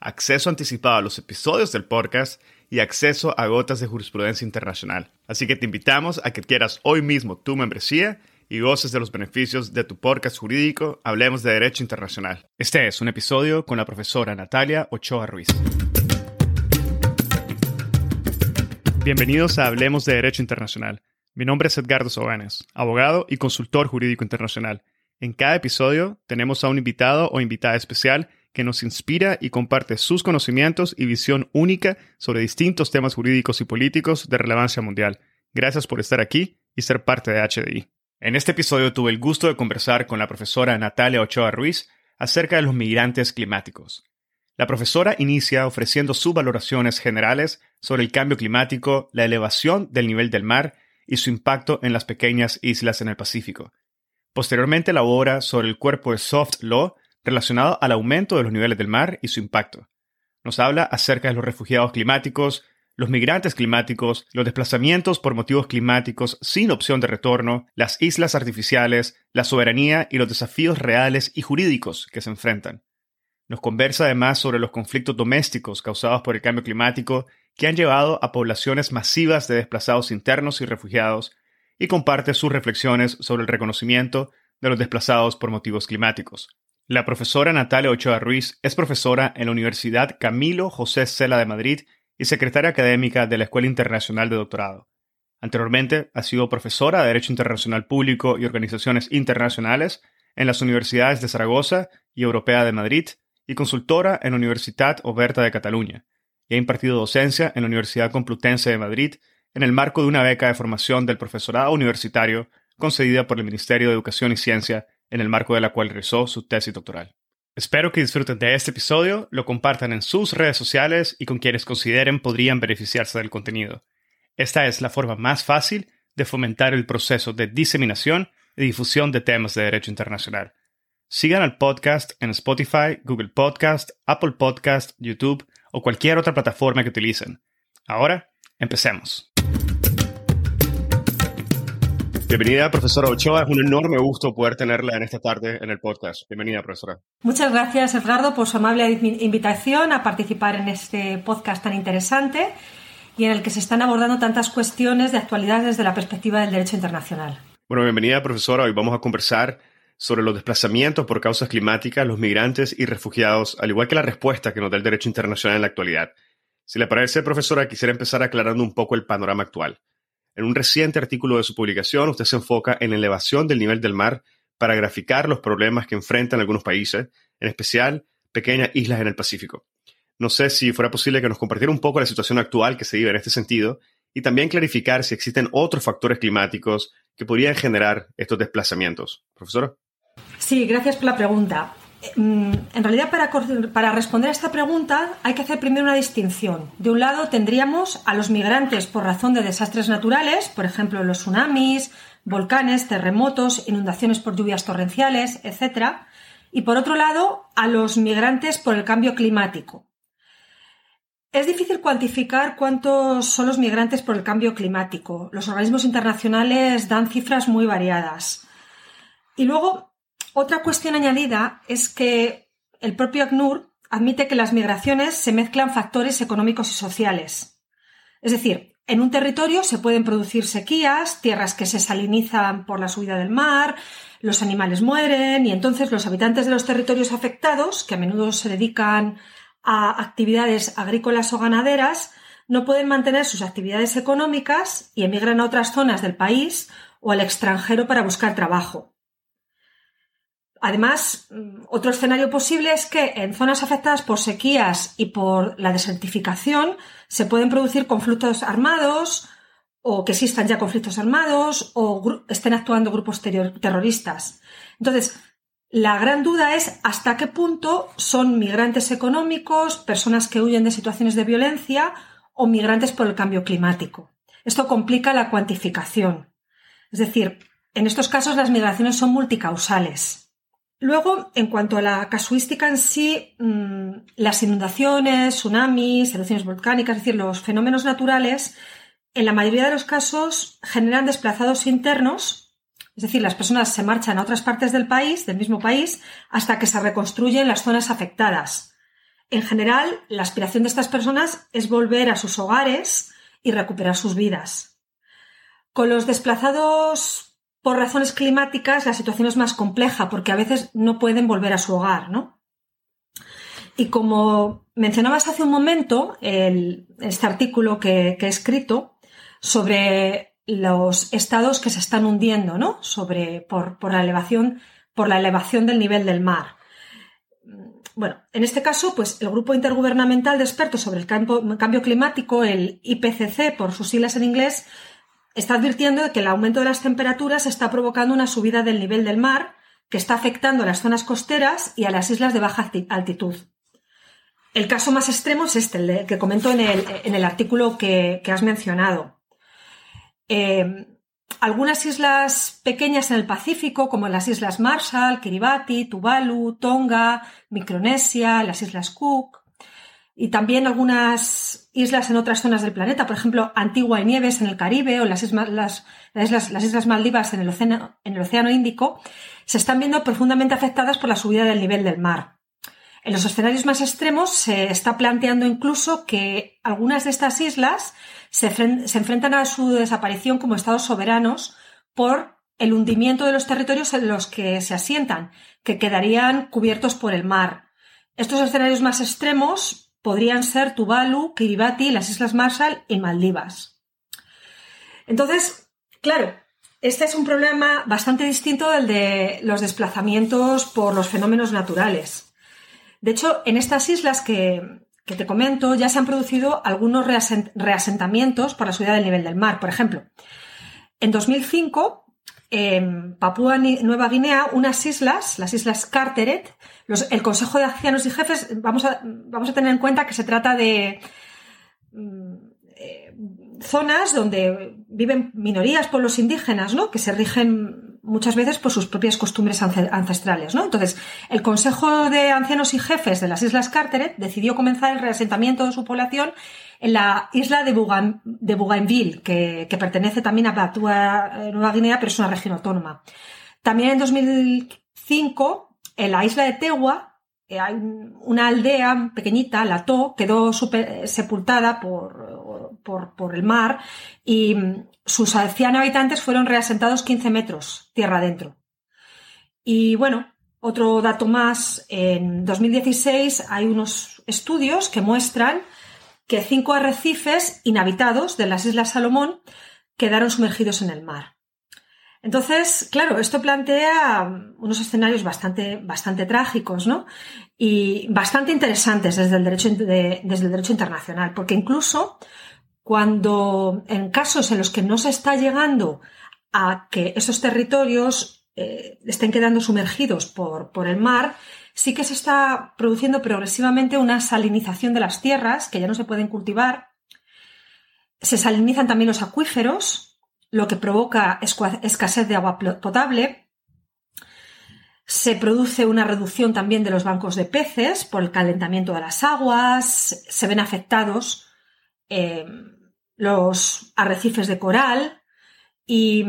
acceso anticipado a los episodios del podcast y acceso a gotas de jurisprudencia internacional. Así que te invitamos a que quieras hoy mismo tu membresía y goces de los beneficios de tu podcast jurídico Hablemos de Derecho Internacional. Este es un episodio con la profesora Natalia Ochoa Ruiz. Bienvenidos a Hablemos de Derecho Internacional. Mi nombre es Edgardo Sobanes, abogado y consultor jurídico internacional. En cada episodio tenemos a un invitado o invitada especial que nos inspira y comparte sus conocimientos y visión única sobre distintos temas jurídicos y políticos de relevancia mundial. Gracias por estar aquí y ser parte de HDI. En este episodio tuve el gusto de conversar con la profesora Natalia Ochoa Ruiz acerca de los migrantes climáticos. La profesora inicia ofreciendo sus valoraciones generales sobre el cambio climático, la elevación del nivel del mar y su impacto en las pequeñas islas en el Pacífico. Posteriormente elabora sobre el cuerpo de soft law relacionado al aumento de los niveles del mar y su impacto. Nos habla acerca de los refugiados climáticos, los migrantes climáticos, los desplazamientos por motivos climáticos sin opción de retorno, las islas artificiales, la soberanía y los desafíos reales y jurídicos que se enfrentan. Nos conversa además sobre los conflictos domésticos causados por el cambio climático que han llevado a poblaciones masivas de desplazados internos y refugiados y comparte sus reflexiones sobre el reconocimiento de los desplazados por motivos climáticos. La profesora Natalia Ochoa Ruiz es profesora en la Universidad Camilo José Cela de Madrid y secretaria académica de la Escuela Internacional de Doctorado. Anteriormente ha sido profesora de Derecho Internacional Público y Organizaciones Internacionales en las Universidades de Zaragoza y Europea de Madrid y consultora en la Universidad Oberta de Cataluña, y ha impartido docencia en la Universidad Complutense de Madrid en el marco de una beca de formación del profesorado universitario concedida por el Ministerio de Educación y Ciencia en el marco de la cual realizó su tesis doctoral. Espero que disfruten de este episodio, lo compartan en sus redes sociales y con quienes consideren podrían beneficiarse del contenido. Esta es la forma más fácil de fomentar el proceso de diseminación y difusión de temas de derecho internacional. Sigan al podcast en Spotify, Google Podcast, Apple Podcast, YouTube o cualquier otra plataforma que utilicen. Ahora, empecemos. Bienvenida, profesora Ochoa. Es un enorme gusto poder tenerla en esta tarde en el podcast. Bienvenida, profesora. Muchas gracias, Edgardo, por su amable invitación a participar en este podcast tan interesante y en el que se están abordando tantas cuestiones de actualidad desde la perspectiva del derecho internacional. Bueno, bienvenida, profesora. Hoy vamos a conversar sobre los desplazamientos por causas climáticas, los migrantes y refugiados, al igual que la respuesta que nos da el derecho internacional en la actualidad. Si le parece, profesora, quisiera empezar aclarando un poco el panorama actual. En un reciente artículo de su publicación, usted se enfoca en la elevación del nivel del mar para graficar los problemas que enfrentan algunos países, en especial pequeñas islas en el Pacífico. No sé si fuera posible que nos compartiera un poco la situación actual que se vive en este sentido y también clarificar si existen otros factores climáticos que podrían generar estos desplazamientos. Profesora. Sí, gracias por la pregunta. Mm, en realidad, para, responder a esta pregunta hay que hacer primero una distinción. De un lado tendríamos a los migrantes por razón de desastres naturales, por ejemplo los tsunamis, volcanes, terremotos, inundaciones por lluvias torrenciales, etc. Y por otro lado, a los migrantes por el cambio climático. Es difícil cuantificar cuántos son los migrantes por el cambio climático. Los organismos internacionales dan cifras muy variadas. Y luego otra cuestión añadida es que el propio ACNUR admite que las migraciones se mezclan factores económicos y sociales. Es decir, en un territorio se pueden producir sequías, tierras que se salinizan por la subida del mar, los animales mueren y entonces los habitantes de los territorios afectados, que a menudo se dedican a actividades agrícolas o ganaderas, no pueden mantener sus actividades económicas y emigran a otras zonas del país o al extranjero para buscar trabajo. Además, otro escenario posible es que en zonas afectadas por sequías y por la desertificación se pueden producir conflictos armados o que existan ya conflictos armados o estén actuando grupos terroristas. Entonces, La gran duda es hasta qué punto son migrantes económicos, personas que huyen de situaciones de violencia o migrantes por el cambio climático. Esto complica la cuantificación. Es decir, en estos casos las migraciones son multicausales. Luego, en cuanto a la casuística en sí, mm, las inundaciones, tsunamis, erupciones volcánicas, es decir, los fenómenos naturales, en la mayoría de los casos generan desplazados internos, es decir, las personas se marchan a otras partes del país, del mismo país, hasta que se reconstruyen las zonas afectadas. En general, la aspiración de estas personas es volver a sus hogares y recuperar sus vidas. Con los desplazados por razones climáticas, la situación es más compleja porque a veces no pueden volver a su hogar, ¿no? Y como mencionabas hace un momento, este artículo que, he escrito sobre los estados que se están hundiendo, ¿no? Sobre, por, la elevación, por la elevación del nivel del mar. Bueno, en este caso, pues el Grupo Intergubernamental de Expertos sobre el Cambio Climático, el IPCC por sus siglas en inglés, está advirtiendo que el aumento de las temperaturas está provocando una subida del nivel del mar que está afectando a las zonas costeras y a las islas de baja altitud. El caso más extremo es este, el que comento en el, artículo que, has mencionado. Eh, algunas islas pequeñas en el Pacífico, como las islas Marshall, Kiribati, Tuvalu, Tonga, Micronesia, las islas Cook, y también algunas islas en otras zonas del planeta, por ejemplo, Antigua y Nieves en el Caribe o las islas, las, islas Maldivas en el, océano, en el Océano Índico, se están viendo profundamente afectadas por la subida del nivel del mar. En los escenarios más extremos se está planteando incluso que algunas de estas islas se, enfrentan a su desaparición como estados soberanos por el hundimiento de los territorios en los que se asientan, que quedarían cubiertos por el mar. Estos escenarios más extremos podrían ser Tuvalu, Kiribati, las Islas Marshall y Maldivas. Entonces, claro, este es un problema bastante distinto del de los desplazamientos por los fenómenos naturales. De hecho, en estas islas que, que te comento, ya se han producido algunos reasentamientos por la subida del nivel del mar. Por ejemplo, en 2005, en Papúa Nueva Guinea, unas islas, las islas Carteret, el Consejo de Ancianos y Jefes, vamos a, vamos a tener en cuenta que se trata de mm, eh, zonas donde viven minorías, pueblos indígenas, ¿no? Que se rigen muchas veces por sus propias costumbres ancestrales. ¿no? Entonces, el Consejo de Ancianos y Jefes de las Islas Carteret decidió comenzar el reasentamiento de su población en la isla de, Bougainville, que, pertenece también a Papúa eh, Nueva Guinea, pero es una región autónoma. También en 2005, en la isla de Tewa, eh, hay una aldea pequeñita, la To, quedó sepultada por, por, por, el mar y sus 100 habitantes fueron reasentados 15 metros tierra adentro. Y bueno, otro dato más, en 2016 hay unos estudios que muestran que cinco arrecifes inhabitados de las Islas Salomón quedaron sumergidos en el mar. Entonces, claro, esto plantea unos escenarios bastante, bastante trágicos, ¿no? Y bastante interesantes desde el derecho, desde el derecho internacional, porque incluso cuando en casos en los que no se está llegando a que esos territorios eh, estén quedando sumergidos por, por, el mar, sí que se está produciendo progresivamente una salinización de las tierras que ya no se pueden cultivar. Se salinizan también los acuíferos, lo que provoca escasez de agua potable. Se produce una reducción también de los bancos de peces por el calentamiento de las aguas, se ven afectados eh, los arrecifes de coral y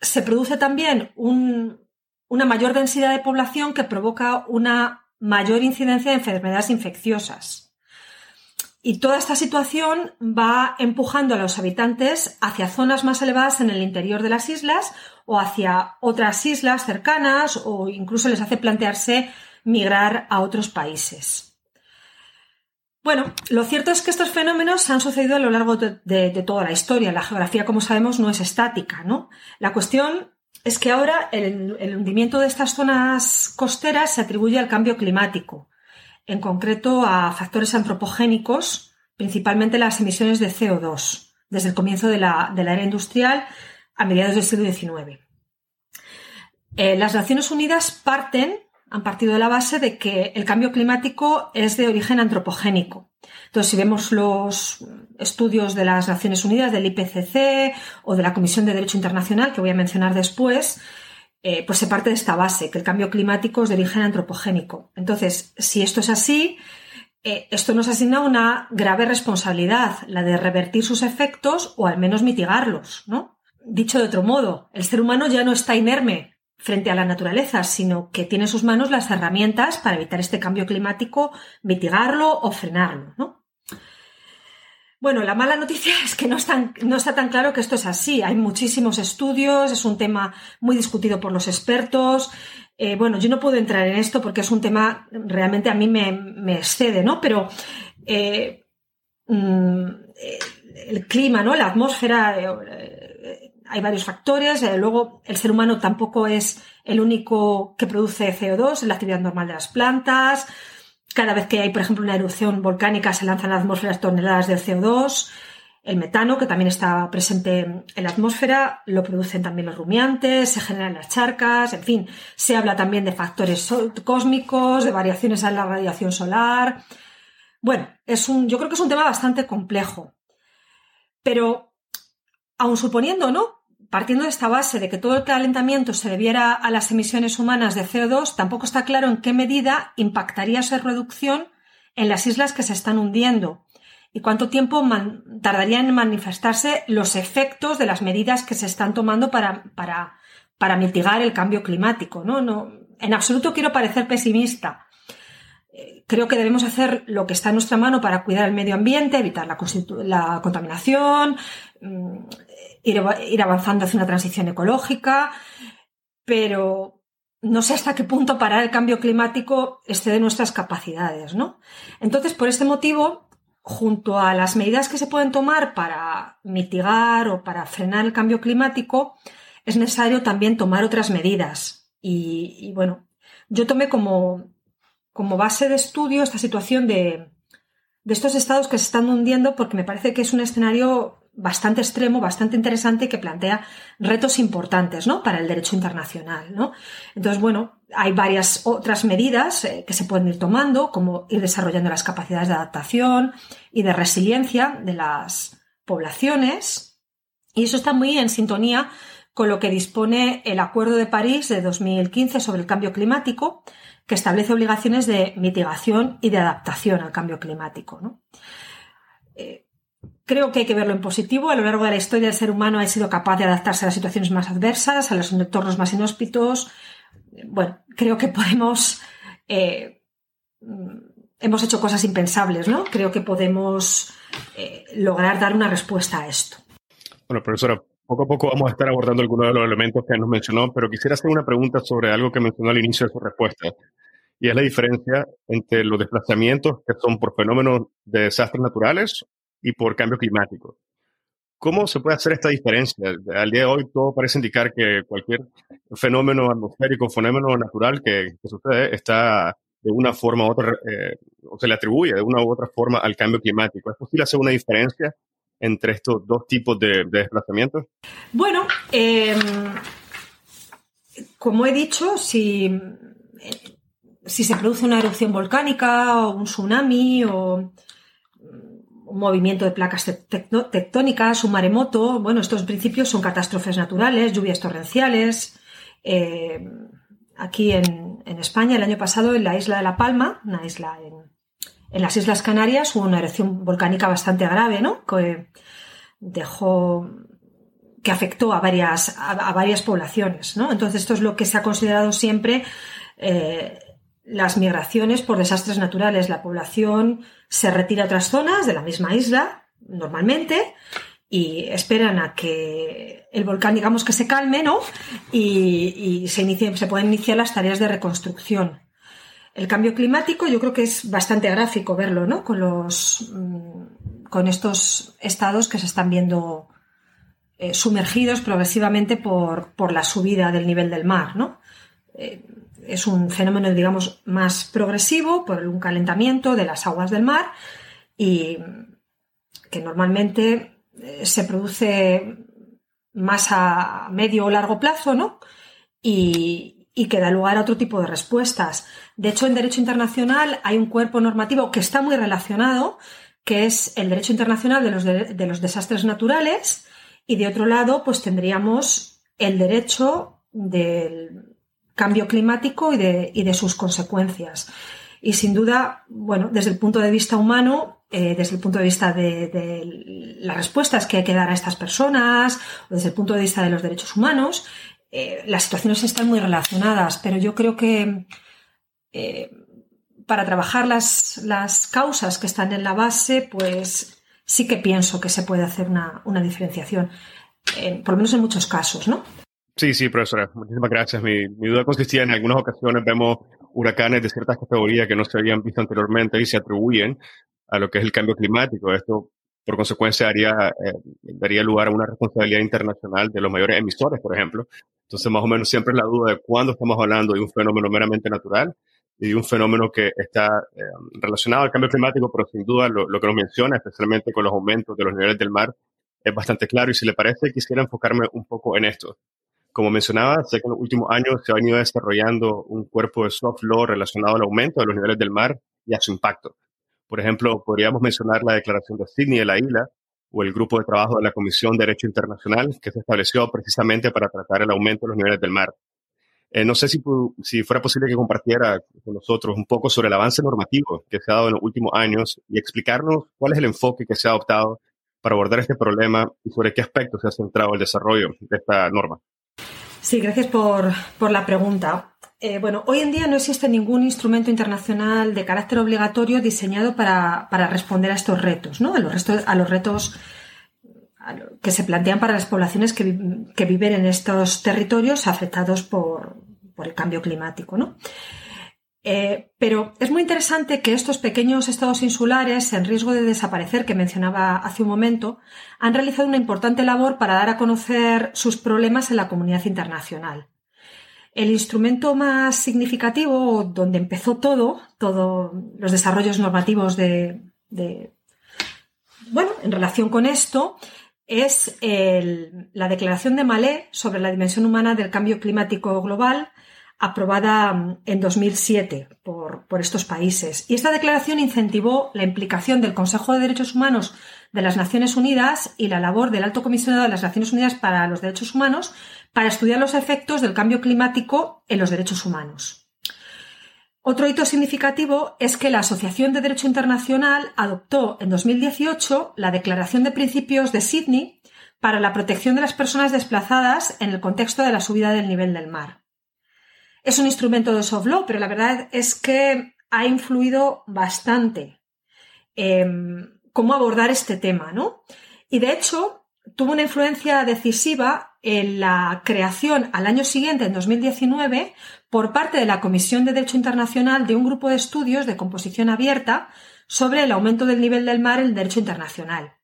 se produce también una mayor densidad de población que provoca una mayor incidencia de enfermedades infecciosas. Y toda esta situación va empujando a los habitantes hacia zonas más elevadas en el interior de las islas o hacia otras islas cercanas o incluso les hace plantearse migrar a otros países. Bueno, lo cierto es que estos fenómenos han sucedido a lo largo de, toda la historia. La geografía, como sabemos, no es estática, ¿no? La cuestión es que ahora el, hundimiento de estas zonas costeras se atribuye al cambio climático, en concreto a factores antropogénicos, principalmente las emisiones de CO2, desde el comienzo de la, era industrial a mediados del siglo XIX. Eh, las Naciones Unidas parten, han partido de la base de que el cambio climático es de origen antropogénico. Entonces, si vemos los estudios de las Naciones Unidas, del IPCC o de la Comisión de Derecho Internacional, que voy a mencionar después, eh, pues se parte de esta base, que el cambio climático es de origen antropogénico. Entonces, si esto es así, eh, esto nos asigna una grave responsabilidad, la de revertir sus efectos o al menos mitigarlos, ¿no? Dicho de otro modo, el ser humano ya no está inerme frente a la naturaleza, sino que tiene en sus manos las herramientas para evitar este cambio climático, mitigarlo o frenarlo, ¿no? Bueno, la mala noticia es que no, no está tan claro que esto es así. Hay muchísimos estudios, es un tema muy discutido por los expertos. Eh, bueno, yo no puedo entrar en esto porque es un tema realmente a mí me, excede, ¿no? Pero eh, mm, el clima, ¿no? La atmósfera, eh, hay varios factores. luego, el ser humano tampoco es el único que produce CO2 en la actividad normal de las plantas. Cada vez que hay, por ejemplo, una erupción volcánica se lanzan a la atmósfera toneladas de CO2. El metano, que también está presente en la atmósfera, lo producen también los rumiantes, se generan las charcas, en fin, se habla también de factores cósmicos, de variaciones en la radiación solar. Bueno, es un, yo creo que es un tema bastante complejo. Pero, aun suponiendo, ¿no? Partiendo de esta base de que todo el calentamiento se debiera a las emisiones humanas de CO2, tampoco está claro en qué medida impactaría esa reducción en las islas que se están hundiendo y cuánto tiempo tardaría en manifestarse los efectos de las medidas que se están tomando para, para, para mitigar el cambio climático. ¿no? No, en absoluto quiero parecer pesimista. Eh, creo que debemos hacer lo que está en nuestra mano para cuidar el medio ambiente, evitar la, la contaminación, ir, avanzando hacia una transición ecológica, pero no sé hasta qué punto parar el cambio climático excede nuestras capacidades, ¿no? Entonces, por este motivo, junto a las medidas que se pueden tomar para mitigar o para frenar el cambio climático, es necesario también tomar otras medidas. Y, bueno, yo tomé como, como, base de estudio esta situación de, de estos estados que se están hundiendo porque me parece que es un escenario bastante extremo, bastante interesante que plantea retos importantes ¿no? para el derecho internacional. ¿no? Entonces, bueno, hay varias otras medidas eh, que se pueden ir tomando, como ir desarrollando las capacidades de adaptación y de resiliencia de las poblaciones. Y eso está muy en sintonía con lo que dispone el Acuerdo de París de 2015 sobre el cambio climático, que establece obligaciones de mitigación y de adaptación al cambio climático. ¿no? Eh, Creo que hay que verlo en positivo. A lo largo de la historia el ser humano ha sido capaz de adaptarse a las situaciones más adversas, a los entornos más inhóspitos. Bueno, creo que podemos... Eh, hemos hecho cosas impensables, ¿no? Creo que podemos eh, lograr dar una respuesta a esto. Bueno, profesora, poco a poco vamos a estar abordando algunos de los elementos que nos mencionó, pero quisiera hacer una pregunta sobre algo que mencionó al inicio de su respuesta, y es la diferencia entre los desplazamientos que son por fenómenos de desastres naturales y por cambio climático. ¿Cómo se puede hacer esta diferencia? Al día de hoy todo parece indicar que cualquier fenómeno atmosférico, fenómeno natural que, sucede está de una forma u otra, eh, o se le atribuye de una u otra forma al cambio climático. ¿Es posible hacer una diferencia entre estos dos tipos de, desplazamientos? Bueno, em, como he dicho, si, si se produce una erupción volcánica o un tsunami o un movimiento de placas tectónicas, un maremoto. Bueno, estos principios son catástrofes naturales, lluvias torrenciales. Eh, aquí en, España, el año pasado, en la isla de La Palma, una isla en, las Islas Canarias, hubo una erupción volcánica bastante grave, ¿no? Que dejó que afectó a varias, a, varias poblaciones, ¿no? Entonces, esto es lo que se ha considerado siempre eh, las migraciones por desastres naturales. La población se retira a otras zonas de la misma isla, normalmente, y esperan a que el volcán, digamos, que se calme, ¿no? Y, se, inicie, se pueden iniciar las tareas de reconstrucción. El cambio climático yo creo que es bastante gráfico verlo, ¿no? Con los mm, con estos estados que se están viendo eh, sumergidos progresivamente por, por, la subida del nivel del mar, ¿no? Eh, es un fenómeno, digamos, más progresivo por un calentamiento de las aguas del mar y que normalmente eh, se produce más a medio o largo plazo, ¿no? y, y que da lugar a otro tipo de respuestas. De hecho, en derecho internacional hay un cuerpo normativo que está muy relacionado, que es el derecho internacional de los, de, los desastres naturales, y de otro lado, pues tendríamos el derecho del cambio climático y de, y de sus consecuencias. Y sin duda, bueno, desde el punto de vista humano, eh, desde el punto de vista de, las respuestas que hay que dar a estas personas, o desde el punto de vista de los derechos humanos, eh, las situaciones están muy relacionadas, pero yo creo que eh, para trabajar las, causas que están en la base, pues sí que pienso que se puede hacer una, una diferenciación, por lo menos en muchos casos, ¿no? Sí, sí, profesora, muchísimas gracias. Mi, mi, duda consistía en algunas ocasiones vemos huracanes de ciertas categorías que no se habían visto anteriormente y se atribuyen a lo que es el cambio climático. Esto, por consecuencia, daría, eh, daría lugar a una responsabilidad internacional de los mayores emisores, por ejemplo. Entonces, más o menos siempre es la duda de cuándo estamos hablando de un fenómeno meramente natural y de un fenómeno que está eh, relacionado al cambio climático, pero sin duda lo, lo, que nos menciona, especialmente con los aumentos de los niveles del mar, es bastante claro. Y si le parece, quisiera enfocarme un poco en esto. Como mencionaba, sé que en los últimos años se ha venido desarrollando un cuerpo de soft law relacionado al aumento de los niveles del mar y a su impacto. Por ejemplo, podríamos mencionar la Declaración de Sydney de la isla o el grupo de trabajo de la Comisión de Derecho Internacional que se estableció precisamente para tratar el aumento de los niveles del mar. Eh, no sé si, si fuera posible que compartiera con nosotros un poco sobre el avance normativo que se ha dado en los últimos años y explicarnos cuál es el enfoque que se ha adoptado para abordar este problema y sobre qué aspectos se ha centrado el desarrollo de esta norma. Sí, gracias por, por la pregunta. Eh, bueno, hoy en día no existe ningún instrumento internacional de carácter obligatorio diseñado para, para responder a estos retos, ¿no? A los, restos, a los retos que se plantean para las poblaciones que, que viven en estos territorios afectados por, por el cambio climático, ¿no? Eh, pero es muy interesante que estos pequeños estados insulares en riesgo de desaparecer, que mencionaba hace un momento, han realizado una importante labor para dar a conocer sus problemas en la comunidad internacional. El instrumento más significativo, donde empezó todo, todos los desarrollos normativos de, bueno, en relación con esto, es la Declaración de Malé sobre la dimensión humana del cambio climático global, aprobada mm, en 2007 por, por, estos países. Y esta declaración incentivó la implicación del Consejo de Derechos Humanos de las Naciones Unidas y la labor del Alto Comisionado de las Naciones Unidas para los Derechos Humanos para estudiar los efectos del cambio climático en los derechos humanos. Otro hito significativo es que la Asociación de Derecho Internacional adoptó en 2018 la Declaración de Principios de Sydney para la protección de las personas desplazadas en el contexto de la subida del nivel del mar. Es un instrumento de soft law, pero la verdad es que ha influido bastante en cómo abordar este tema, ¿no? Y de hecho, tuvo una influencia decisiva en la creación al año siguiente, en 2019, por parte de la Comisión de Derecho Internacional de un grupo de estudios de composición abierta sobre el aumento del nivel del mar en el derecho internacional.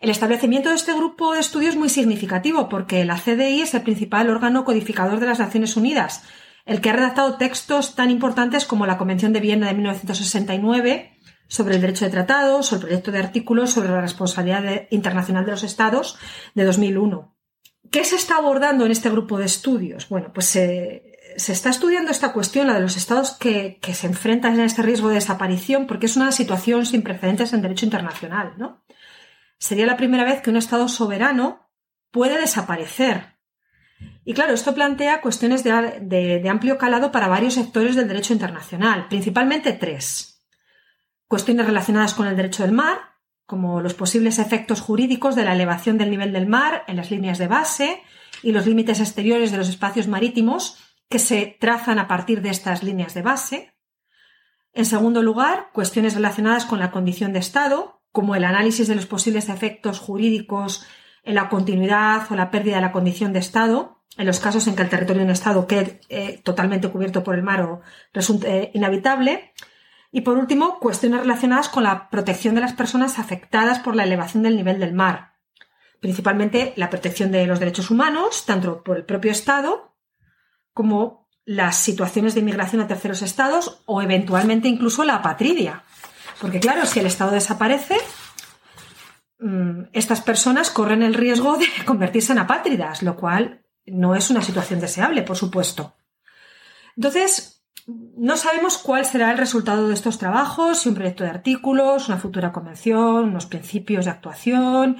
El establecimiento de este grupo de estudios es muy significativo porque la CDI es el principal órgano codificador de las Naciones Unidas, el que ha redactado textos tan importantes como la Convención de Viena de 1969 sobre el derecho de tratados o el proyecto de artículos sobre la responsabilidad internacional de los Estados de 2001. ¿Qué se está abordando en este grupo de estudios? Bueno, pues se, está estudiando esta cuestión, la de los estados que, que, se enfrentan a este riesgo de desaparición, porque es una situación sin precedentes en derecho internacional, ¿no? Sería la primera vez que un estado soberano puede desaparecer y claro, esto plantea cuestiones de, amplio calado para varios sectores del derecho internacional, principalmente tres. Cuestiones relacionadas con el derecho del mar, como los posibles efectos jurídicos de la elevación del nivel del mar en las líneas de base y los límites exteriores de los espacios marítimos que se trazan a partir de estas líneas de base. En segundo lugar, cuestiones relacionadas con la condición de Estado, como el análisis de los posibles efectos jurídicos en la continuidad o la pérdida de la condición de Estado, en los casos en que el territorio de un Estado quede eh, totalmente cubierto por el mar o resulte eh, inhabitable. Y por último, cuestiones relacionadas con la protección de las personas afectadas por la elevación del nivel del mar, principalmente la protección de los derechos humanos, tanto por el propio Estado como las situaciones de inmigración a terceros estados o eventualmente incluso la apatridia. Porque claro, si el Estado desaparece, Mm, estas personas corren el riesgo de convertirse en apátridas, lo cual no es una situación deseable, por supuesto. Entonces, no sabemos cuál será el resultado de estos trabajos, si un proyecto de artículos, una futura convención, unos principios de actuación.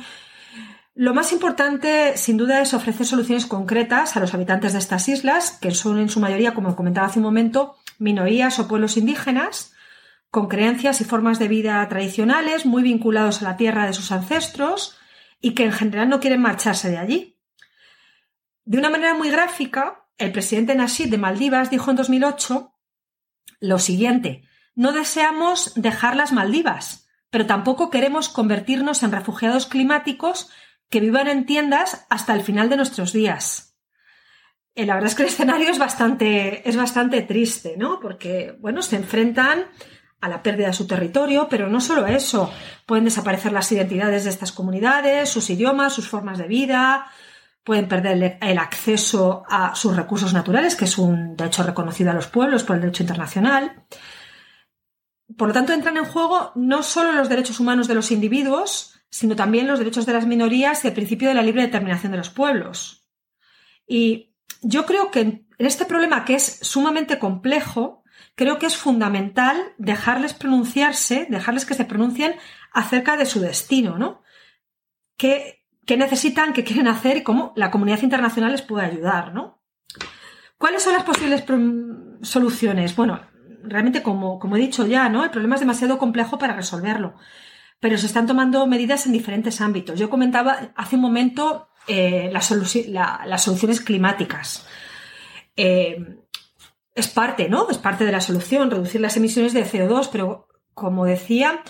Lo más importante, sin duda, es ofrecer soluciones concretas a los habitantes de estas islas, que son en su mayoría, como comentaba hace un momento, minorías o pueblos indígenas, con creencias y formas de vida tradicionales muy vinculados a la tierra de sus ancestros y que en general no quieren marcharse de allí. De una manera muy gráfica, el presidente Nasheed de Maldivas dijo en 2008 lo siguiente, no deseamos dejar las Maldivas, pero tampoco queremos convertirnos en refugiados climáticos que vivan en tiendas hasta el final de nuestros días. Eh, la verdad es que el escenario es bastante, es bastante triste, ¿no? Porque, bueno, se enfrentan a la pérdida de su territorio, pero no solo eso, pueden desaparecer las identidades de estas comunidades, sus idiomas, sus formas de vida, pueden perder el acceso a sus recursos naturales, que es un derecho reconocido a los pueblos por el derecho internacional. Por lo tanto, entran en juego no solo los derechos humanos de los individuos, sino también los derechos de las minorías y el principio de la libre determinación de los pueblos. Y yo creo que en este problema, que es sumamente complejo, creo que es fundamental dejarles pronunciarse, dejarles que se pronuncien acerca de su destino, ¿no? ¿Qué, necesitan, qué quieren hacer y cómo la comunidad internacional les puede ayudar, ¿no? ¿Cuáles son las posibles soluciones? Bueno, realmente, como, como he dicho ya, ¿no? El problema es demasiado complejo para resolverlo, pero se están tomando medidas en diferentes ámbitos. Yo comentaba hace un momento eh, las, soluciones climáticas. Eh, es parte, ¿no? Es parte de la solución, reducir las emisiones de CO2, pero como decía,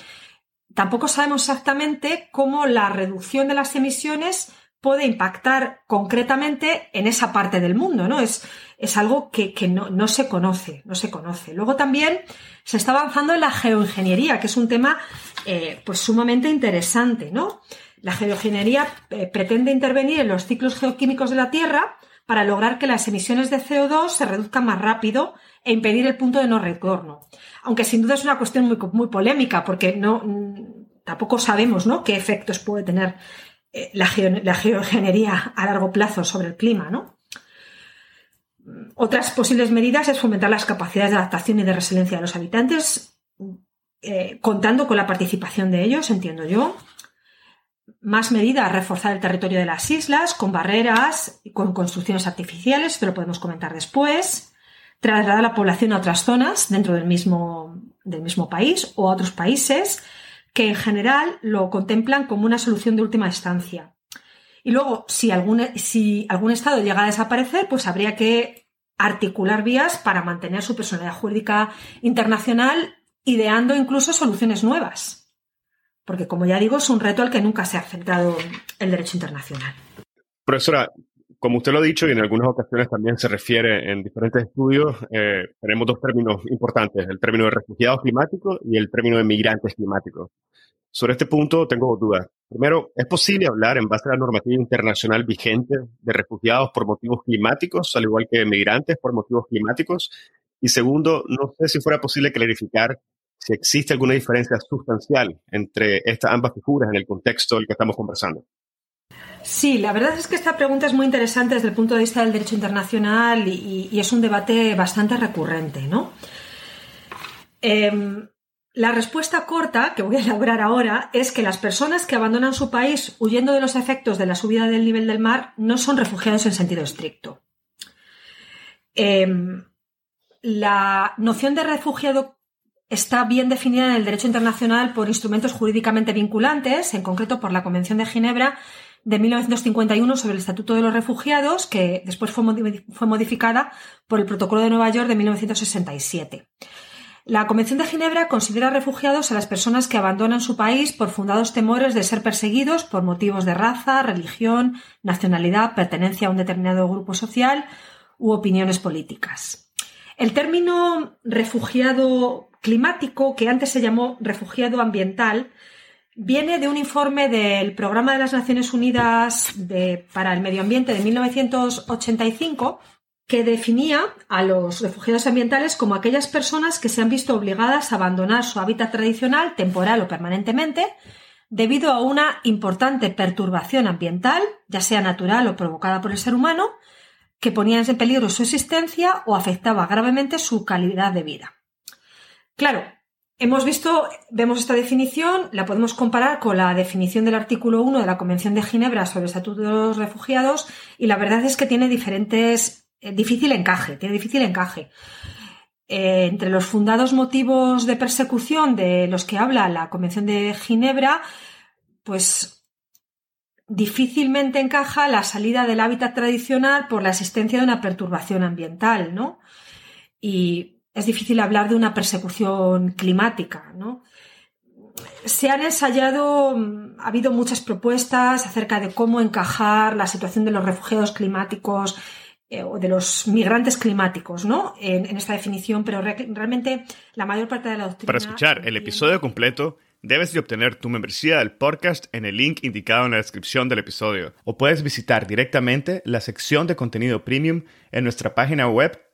tampoco sabemos exactamente cómo la reducción de las emisiones puede impactar concretamente en esa parte del mundo, ¿no? Es, es algo que, no, se conoce, no se conoce. Luego también se está avanzando en la geoingeniería, que es un tema eh, pues sumamente interesante, ¿no? La geoingeniería eh, pretende intervenir en los ciclos geoquímicos de la Tierra para lograr que las emisiones de CO2 se reduzcan más rápido e impedir el punto de no retorno. Aunque sin duda es una cuestión muy, polémica porque no, mm, tampoco sabemos ¿no? qué efectos puede tener eh, la, geoingeniería a largo plazo sobre el clima. Otras posibles medidas es fomentar las capacidades de adaptación y de resiliencia de los habitantes, eh, contando con la participación de ellos, entiendo yo, más medidas, reforzar el territorio de las islas con barreras con construcciones artificiales, esto lo podemos comentar después. Trasladar a la población a otras zonas dentro del mismo, del mismo país o a otros países que en general lo contemplan como una solución de última instancia. Y luego, si algún, si algún Estado llega a desaparecer, pues habría que articular vías para mantener su personalidad jurídica internacional, ideando incluso soluciones nuevas porque como ya digo, es un reto al que nunca se ha aceptado el derecho internacional. Profesora, como usted lo ha dicho y en algunas ocasiones también se refiere en diferentes estudios, eh, tenemos dos términos importantes, el término de refugiados climáticos y el término de migrantes climáticos. Sobre este punto tengo dudas. Primero, ¿es posible hablar en base a la normativa internacional vigente de refugiados por motivos climáticos, al igual que de migrantes por motivos climáticos? Y segundo, no sé si fuera posible clarificar si existe alguna diferencia sustancial entre estas ambas figuras en el contexto del que estamos conversando. Sí, la verdad es que esta pregunta es muy interesante desde el punto de vista del derecho internacional y, es un debate bastante recurrente, ¿no? Em, la respuesta corta que voy a elaborar ahora es que las personas que abandonan su país huyendo de los efectos de la subida del nivel del mar no son refugiados en sentido estricto. Em, la noción de refugiado está bien definida en el derecho internacional por instrumentos jurídicamente vinculantes, en concreto por la Convención de Ginebra de 1951 sobre el Estatuto de los Refugiados, que después fue, modificada por el Protocolo de Nueva York de 1967. La Convención de Ginebra considera refugiados a las personas que abandonan su país por fundados temores de ser perseguidos por motivos de raza, religión, nacionalidad, pertenencia a un determinado grupo social u opiniones políticas. El término refugiado climático, que antes se llamó refugiado ambiental, viene de un informe del Programa de las Naciones Unidas para el Medio Ambiente de 1985 que definía a los refugiados ambientales como aquellas personas que se han visto obligadas a abandonar su hábitat tradicional, temporal o permanentemente, debido a una importante perturbación ambiental, ya sea natural o provocada por el ser humano, que ponían en peligro su existencia o afectaba gravemente su calidad de vida. Claro, hemos visto, vemos esta definición, la podemos comparar con la definición del artículo 1 de la Convención de Ginebra sobre el Estatuto de los Refugiados y la verdad es que tiene diferentes, eh, difícil encaje, tiene difícil encaje. Eh, entre los fundados motivos de persecución de los que habla la Convención de Ginebra, pues difícilmente encaja la salida del hábitat tradicional por la existencia de una perturbación ambiental, ¿no? Y es difícil hablar de una persecución climática, ¿no? Se han ensayado, ha habido muchas propuestas acerca de cómo encajar la situación de los refugiados climáticos eh, o de los migrantes climáticos, ¿no? En, esta definición, pero realmente la mayor parte de la doctrina. Para escuchar el episodio completo, Debes de obtener tu membresía del podcast en el link indicado en la descripción del episodio o puedes visitar directamente la sección de contenido premium en nuestra página web